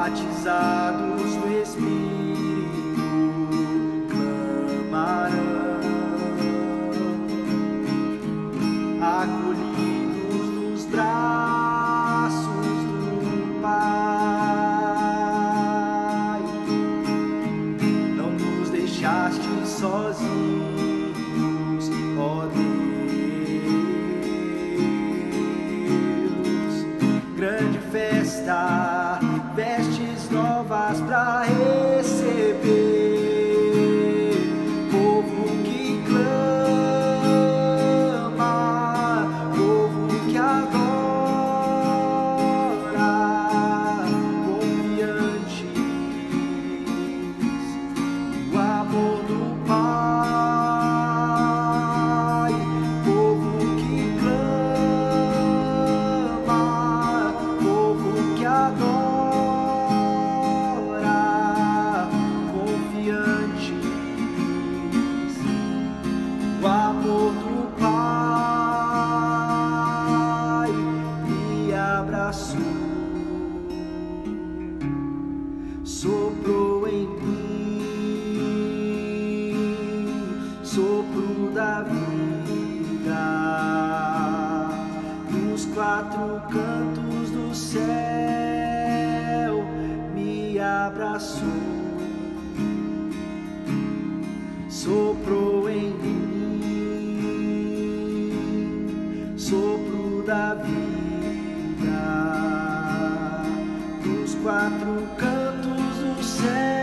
batizados no Espírito clamarão, acolhidos nos braços do Pai. Não nos deixaste sozinhos, novas para receber. Quatro cantos do céu me abraçou, soprou em mim, sopro da vida nos quatro cantos do céu.